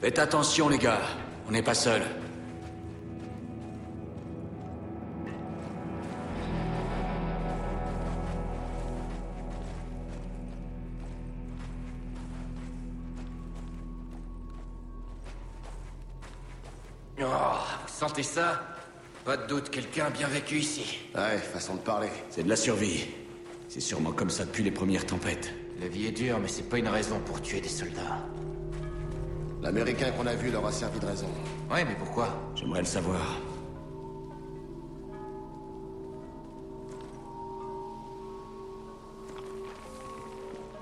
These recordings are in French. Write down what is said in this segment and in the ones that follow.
Faites attention, les gars. On n'est pas seuls. Oh, vous sentez ça? Pas de doute, quelqu'un a bien vécu ici. Ouais, façon de parler. C'est de la survie. C'est sûrement comme ça depuis les premières tempêtes. La vie est dure, mais c'est pas une raison pour tuer des soldats. L'américain qu'on a vu leur a servi de raison. Ouais, mais pourquoi? J'aimerais le savoir.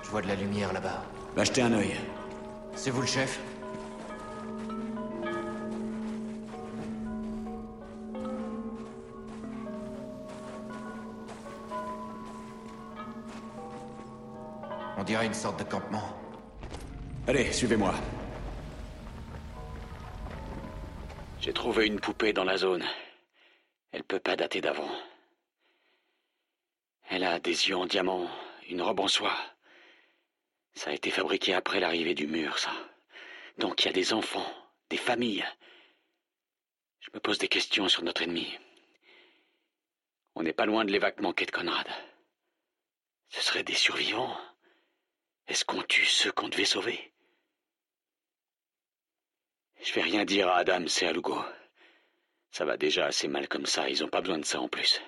Je vois de la lumière là-bas. Va jeter un œil. C'est vous le chef? On dirait une sorte de campement. Allez, suivez-moi. J'ai trouvé une poupée dans la zone. Elle peut pas dater d'avant. Elle a des yeux en diamant, une robe en soie. Ça a été fabriqué après l'arrivée du mur, ça. Donc il y a des enfants, des familles. Je me pose des questions sur notre ennemi. On n'est pas loin de l'évacuement de Conrad. Ce seraient des survivants. Est-ce qu'on tue ceux qu'on devait sauver? Je vais rien dire à Adam et à Lugo. Ça va déjà assez mal comme ça, ils ont pas besoin de ça en plus.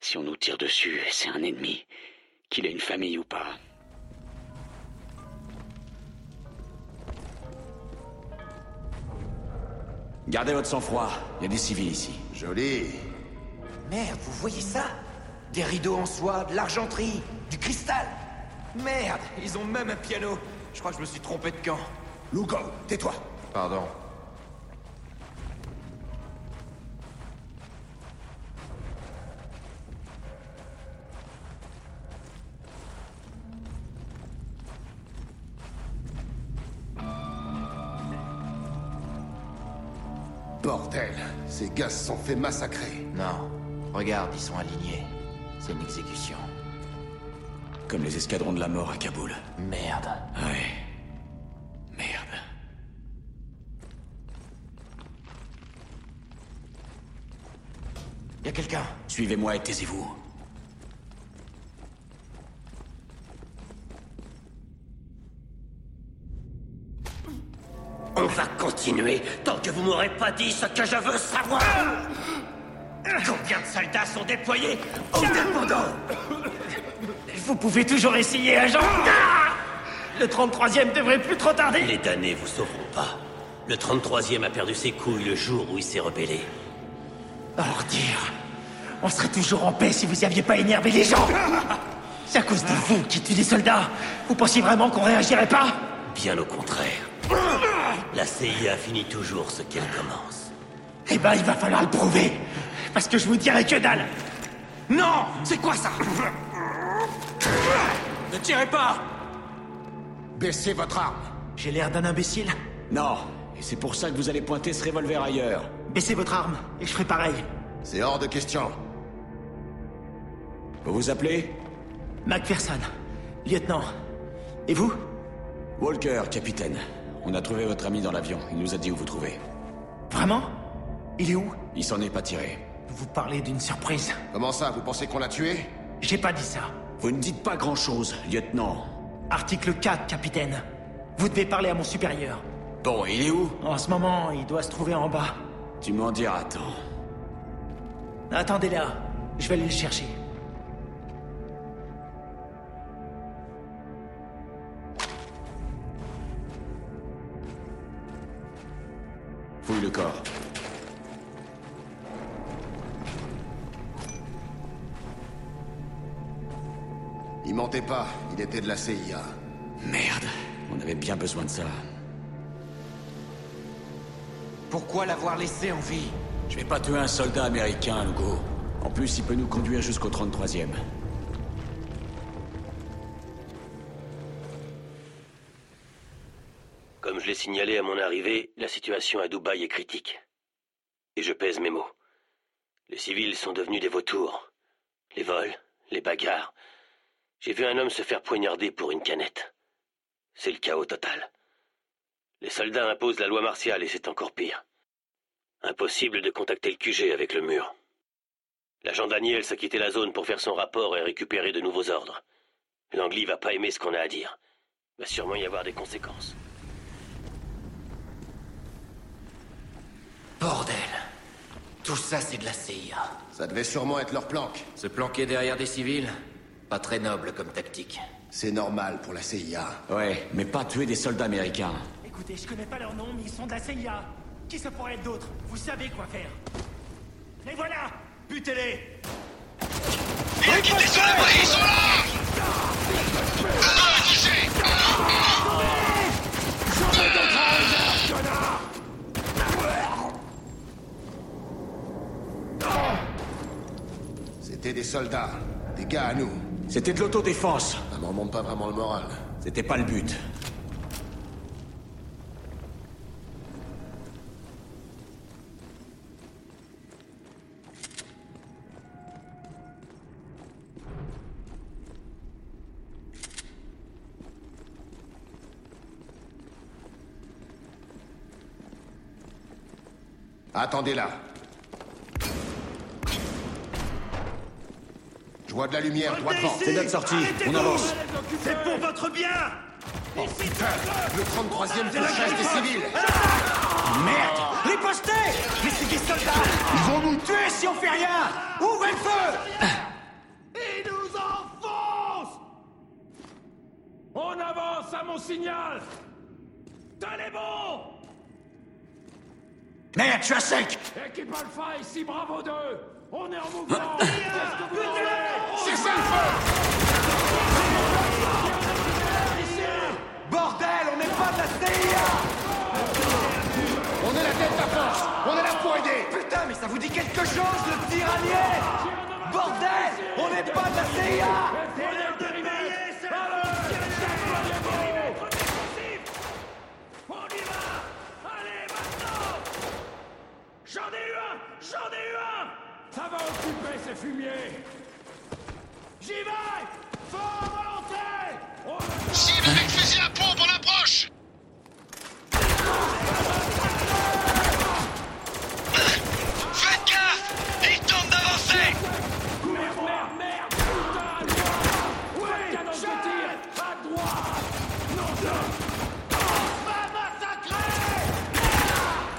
Si on nous tire dessus, c'est un ennemi, qu'il ait une famille ou pas. Gardez votre sang-froid. Il y a des civils ici. Joli. Merde, vous voyez ça? Des rideaux en soie, de l'argenterie, du cristal Merde, ils ont même un piano. Je crois que je me suis trompé de camp. Lugo, tais-toi. Pardon. Bordel, ces gars se sont fait massacrer. Non. Regarde, ils sont alignés. C'est une exécution. Comme les escadrons de la mort à Kaboul. Merde. Ouais. Quelqu'un Suivez-moi et taisez-vous. On va continuer tant que vous m'aurez pas dit ce que je veux savoir. Combien de soldats sont déployés au dépendant? Vous pouvez toujours essayer, agent Le 33e devrait plus trop tarder Les damnés vous sauveront pas. Le 33e a perdu ses couilles le jour où il s'est rebellé. Ordure On serait toujours en paix si vous y aviez pas énervé les gens C'est à cause de vous qui tue des soldats Vous pensiez vraiment qu'on réagirait pas? Bien au contraire. La CIA finit toujours ce qu'elle commence. Eh ben, il va falloir le prouver Parce que je vous dirai que dalle Non C'est quoi ça? Ne tirez pas Baissez votre arme. J'ai l'air d'un imbécile Non. Et c'est pour ça que vous allez pointer ce revolver ailleurs. Baissez votre arme, et je ferai pareil. C'est hors de question. Vous vous appelez Macpherson, lieutenant. Et vous Walker, capitaine. On a trouvé votre ami dans l'avion. Il nous a dit où vous trouvez. Vraiment Il est où Il s'en est pas tiré. Vous parlez d'une surprise. Comment ça, vous pensez qu'on l'a tué J'ai pas dit ça. Vous ne dites pas grand-chose, lieutenant. Article 4, capitaine. Vous devez parler à mon supérieur. Bon, il est où En ce moment, il doit se trouver en bas. Tu m'en diras tant. Attendez là, je vais aller le chercher. Fouille le corps. Il mentait pas, il était de la CIA. Merde. On avait bien besoin de ça. Pourquoi l'avoir laissé en vie? Je vais pas tuer un soldat américain, Lugo. En plus, il peut nous conduire jusqu'au 33e. Signalé à mon arrivée, la situation à Dubaï est critique. Et je pèse mes mots. Les civils sont devenus des vautours. Les vols, les bagarres. J'ai vu un homme se faire poignarder pour une canette. C'est le chaos total. Les soldats imposent la loi martiale et c'est encore pire. Impossible de contacter le QG avec le mur. L'agent Daniel a quitté la zone pour faire son rapport et récupérer de nouveaux ordres. Langley va pas aimer ce qu'on a à dire. Va sûrement y avoir des conséquences. Bordel Tout ça, c'est de la CIA. Ça devait sûrement être leur planque. Se planquer derrière des civils Pas très noble comme tactique. C'est normal pour la CIA. Ouais, mais pas tuer des soldats américains. Écoutez, je connais pas leur nom, mais ils sont de la CIA. Qui ça pourrait être d'autre? Vous savez quoi faire. Les voilà Butez-les Il a quitté son abri, ils sont là Ah, touché C'était des soldats. Des gars à nous. C'était de l'autodéfense. Ça m'en monte pas vraiment le moral. C'était pas le but. Attendez là. Je vois de la lumière, droit devant. C'est notre sortie. On avance. C'est pour votre bien. Oh putain Le 33e fauchage des civils. Merde. Ripostez Mais c'est des soldats. Ils vont nous tuer si on fait rien. Ouvrez le feu. Ils nous enfoncent. On avance à mon signal. Tenez bon. Merde, je suis à sec. Équipe Alpha ici, bravo 2 On est en mouvement. Qu'est-ce que vous voulez Cessez le feu. Bordel, on n'est pas de la CIA. On est la tête de la force. On est là pour aider. Putain, mais ça vous dit quelque chose, le tyrannier? Bordel, on n'est pas de la CIA. On y va. Allez, maintenant. J'en ai eu un. J'en ai eu un Ça va occuper ces fumiers. J'y vais! Volonté On a- Cible avec fusil à pompe, on approche Faites gaffe Il tente d'avancer Merde, merde, merde Putain, à droite Oui, canon de tir À droite Non, non On va massacrer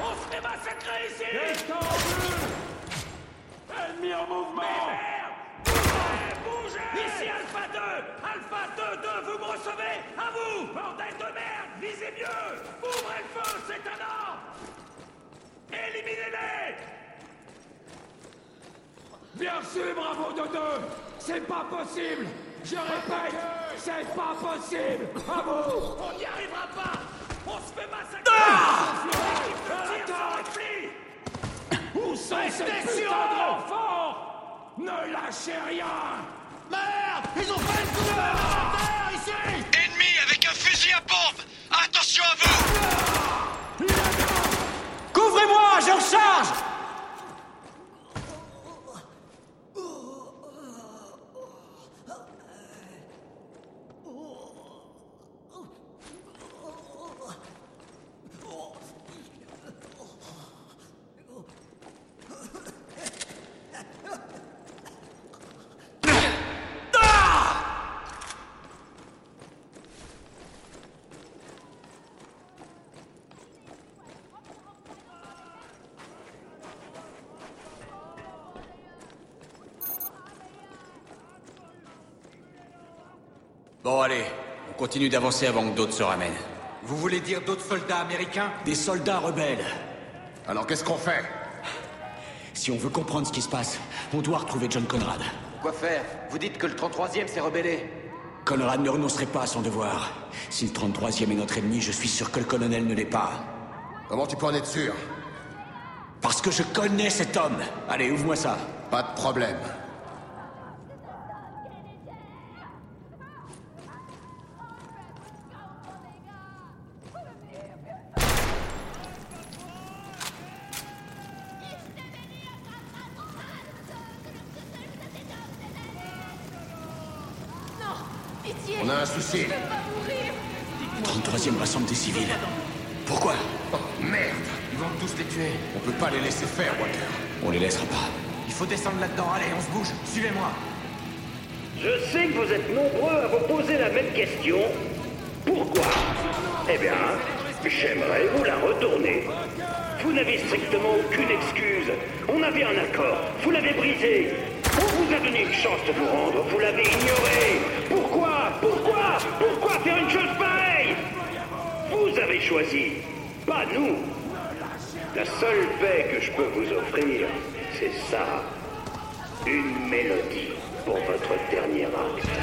On se fait massacrer ici Détendu Ennemi en mouvement Merde Bougez Bougez Ici Alpha 2 Alpha 2, 2, vous me recevez À vous Bordel de merde Visez mieux. Ouvrez le feu, c'est un ordre. Éliminez-les. Bien sûr, bravo Dodo. C'est pas possible. Je répète, c'est pas possible. Vous On n'y arrivera pas. On se fait massacrer. Attends Où sont ces putains d'enfants Ne lâchez rien. Merde Ils ont fait le coup de ici Fusil à Attention à vous. Couvrez-moi, je recharge Bon, allez. On continue d'avancer avant que d'autres se ramènent. Vous voulez dire d'autres soldats américains? Des soldats rebelles. Alors qu'est-ce qu'on fait? Si on veut comprendre ce qui se passe, on doit retrouver John Conrad. Quoi faire? Vous dites que le 33e s'est rebellé Conrad ne renoncerait pas à son devoir. Si le 33e est notre ennemi, je suis sûr que le colonel ne l'est pas. Comment tu peux en être sûr? Parce que je connais cet homme. Allez, ouvre-moi ça. Pas de problème. Pitié On a un souci. Je peux pas mourir 33e rassemble des civils. Pourquoi? Oh, merde Ils vont tous les tuer. On peut pas les laisser faire, Walker. On les laissera pas. Il faut descendre là-dedans. Allez, on se bouge. Suivez-moi. Je sais que vous êtes nombreux à vous poser la même question. Pourquoi? Eh bien, j'aimerais vous la retourner. Vous n'avez strictement aucune excuse. On avait un accord. Vous l'avez brisé. On vous a donné une chance de vous rendre. Vous l'avez ignoré. Pas nous. La seule paix que je peux vous offrir, c'est ça. Une mélodie pour votre dernier acte.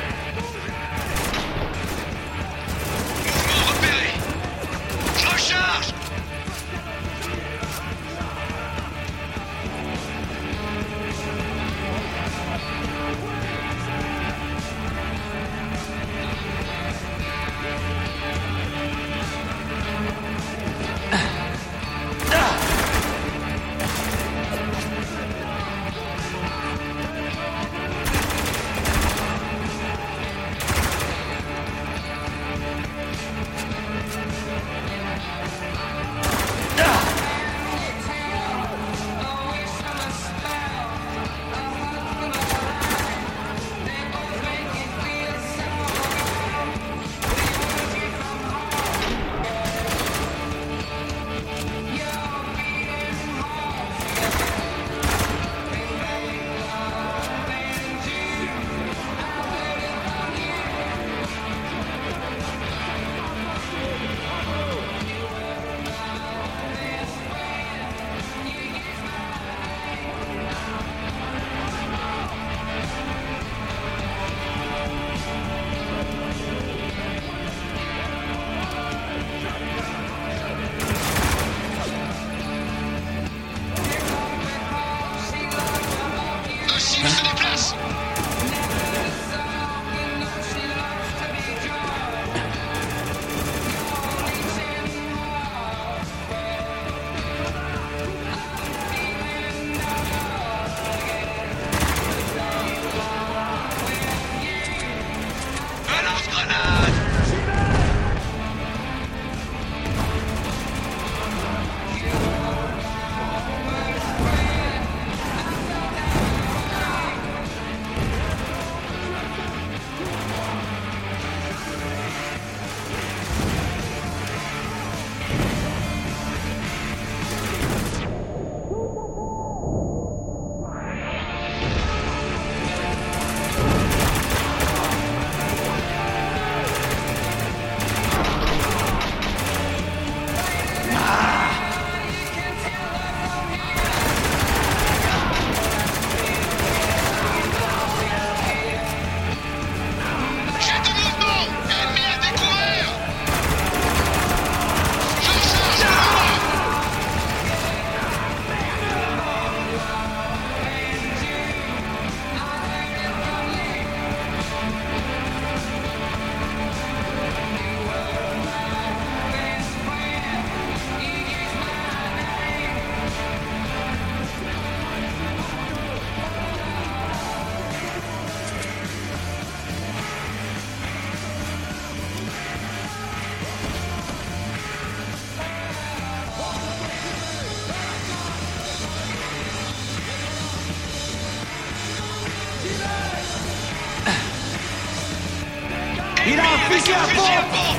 Il a un fusil à pompe.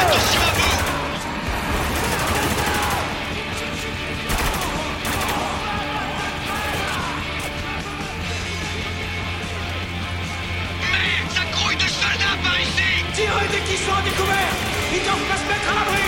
Attention à vous Merde, ça grouille de soldats par ici. Tirez dès qu'ils sont à découvert. Ils doivent pas se mettre à l'abri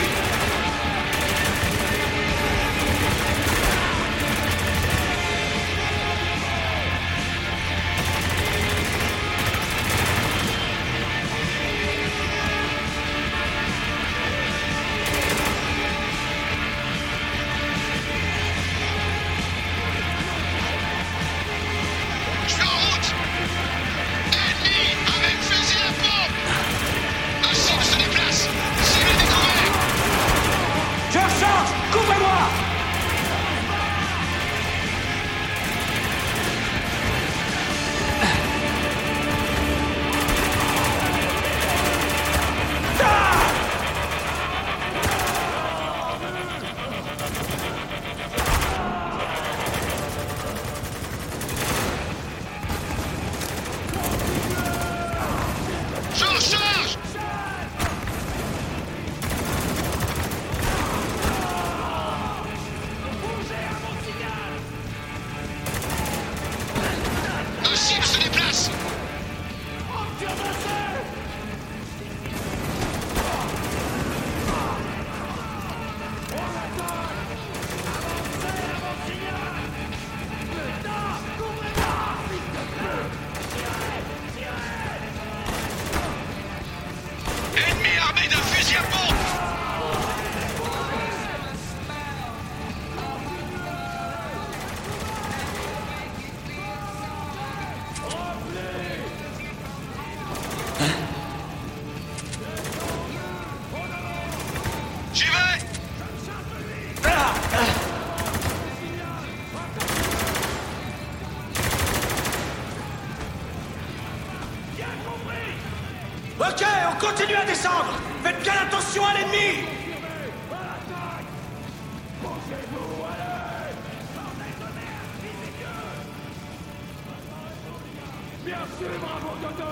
bravo Toto.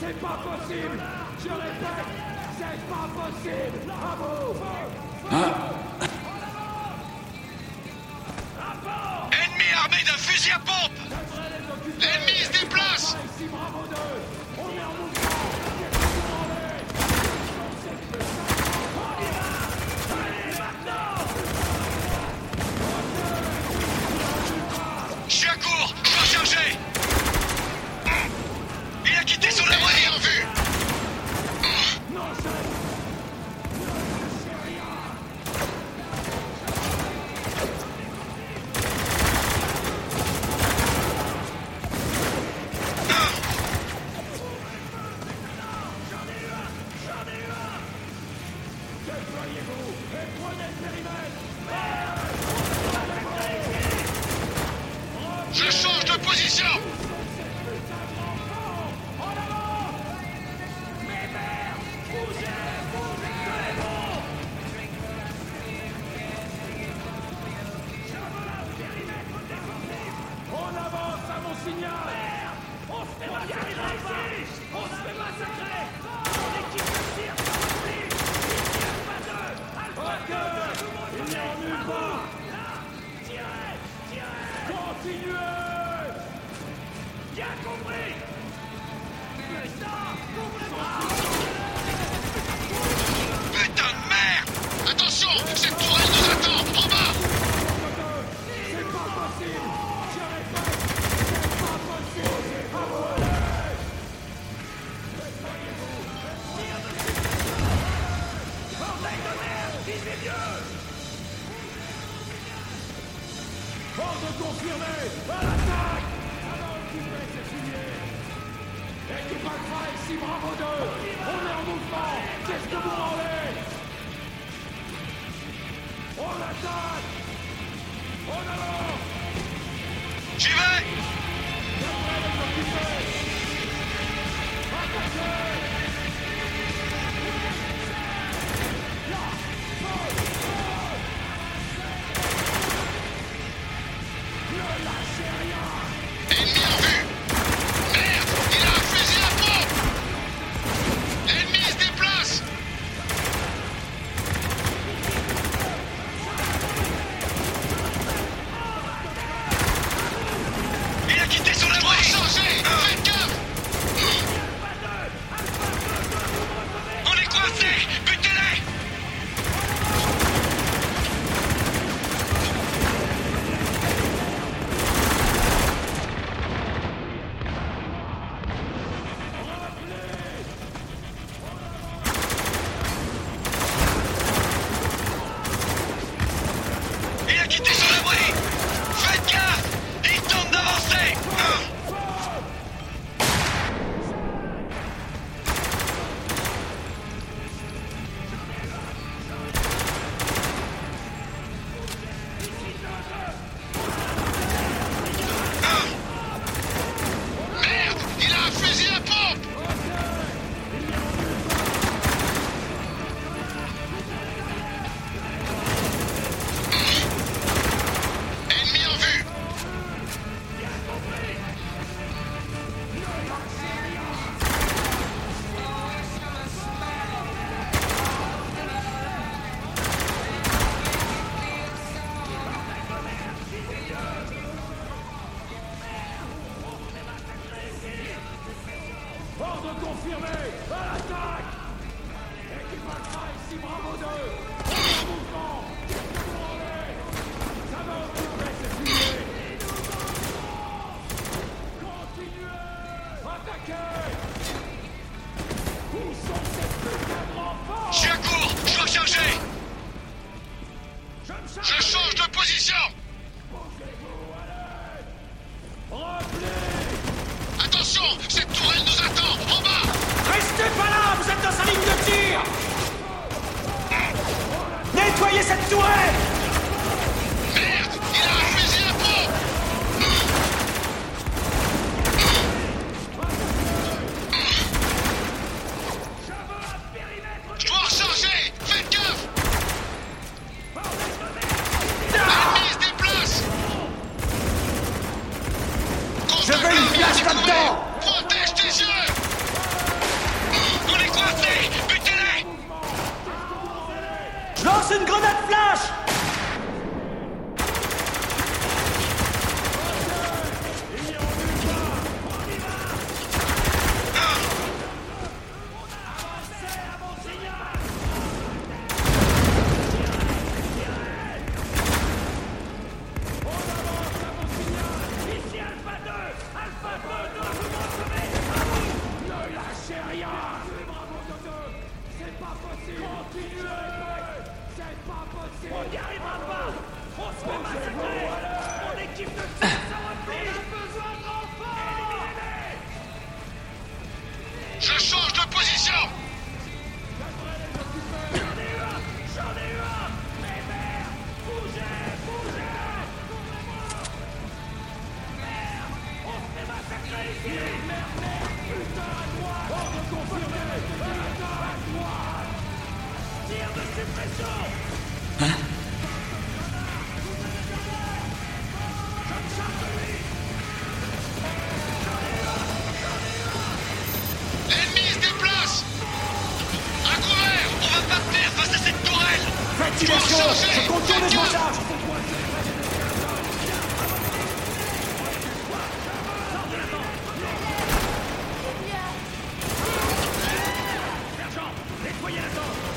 C'est pas possible. Je répète, c'est pas possible. Bravo. Hein Ennemi armé d'un fusil à pompe. L'ennemi se déplace. Et prenez le périmètre Je change de position. Là-dedans Protège tes yeux On est coincés Butez-les. Je lance une grenade flash. Nettoyez la zone Bien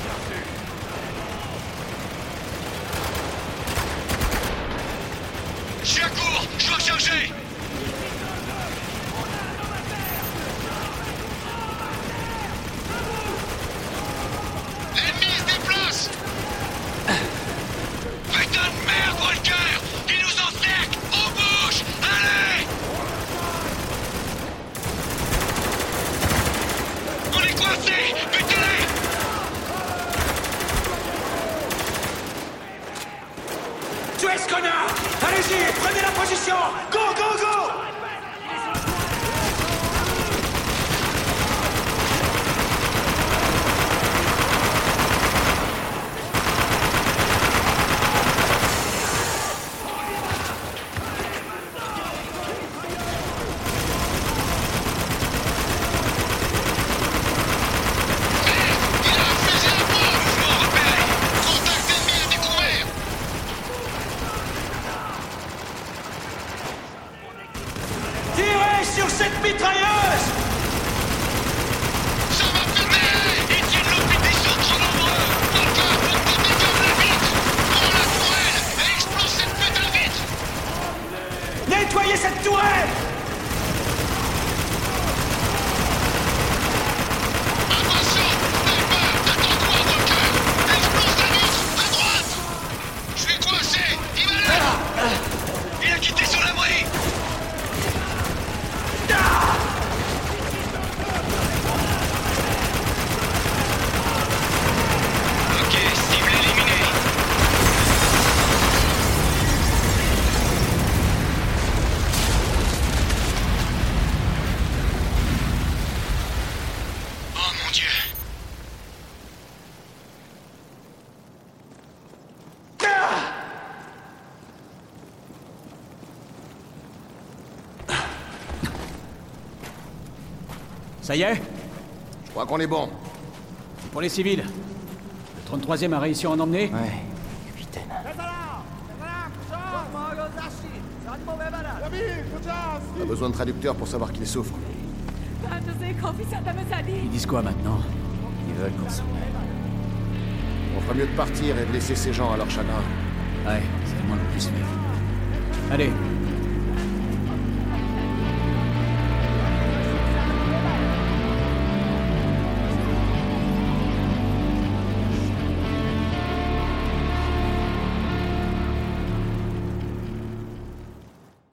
Ça y est Je crois qu'on est bon. Pour les civils. Le 33e a réussi à en emmener Ouais, capitaine. On a besoin de traducteurs pour savoir qu'il souffre. Ils disent quoi maintenant Ils veulent qu'on s'en On ferait mieux de partir et de laisser ces gens à leur chagrin. Ouais, c'est le moins qu'on puisse faire. Allez,